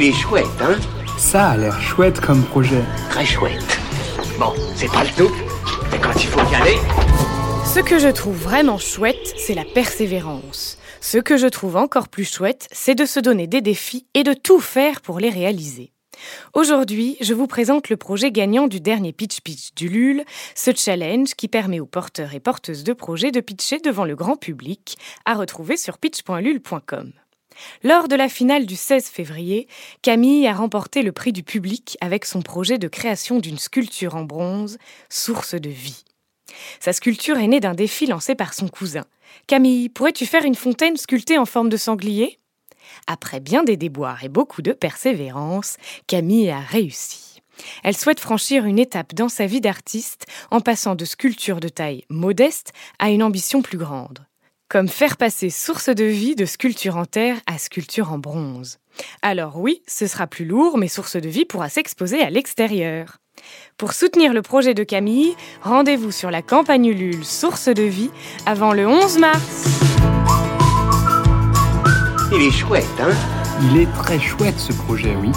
Il est chouette, hein Ça a l'air chouette comme projet. Très chouette. Bon, c'est pas le tout, mais quand il faut y aller... Ce que je trouve vraiment chouette, c'est la persévérance. Ce que je trouve encore plus chouette, c'est de se donner des défis et de tout faire pour les réaliser. Aujourd'hui, je vous présente le projet gagnant du dernier Pitch Pitch du LUL, ce challenge qui permet aux porteurs et porteuses de projets de pitcher devant le grand public, à retrouver sur pitch.lul.com. Lors de la finale du 16 février, Camille a remporté le prix du public avec son projet de création d'une sculpture en bronze, source de vie. Sa sculpture est née d'un défi lancé par son cousin. Camille, pourrais-tu faire une fontaine sculptée en forme de sanglier? Après bien des déboires et beaucoup de persévérance, Camille a réussi. Elle souhaite franchir une étape dans sa vie d'artiste en passant de sculpture de taille modeste à une ambition plus grande. Comme faire passer source de vie de sculpture en terre à sculpture en bronze. Alors oui, ce sera plus lourd, mais source de vie pourra s'exposer à l'extérieur. Pour soutenir le projet de Camille, rendez-vous sur la campagne Ulule Source de vie avant le 11 mars. Il est chouette, hein? Il est très chouette ce projet, oui.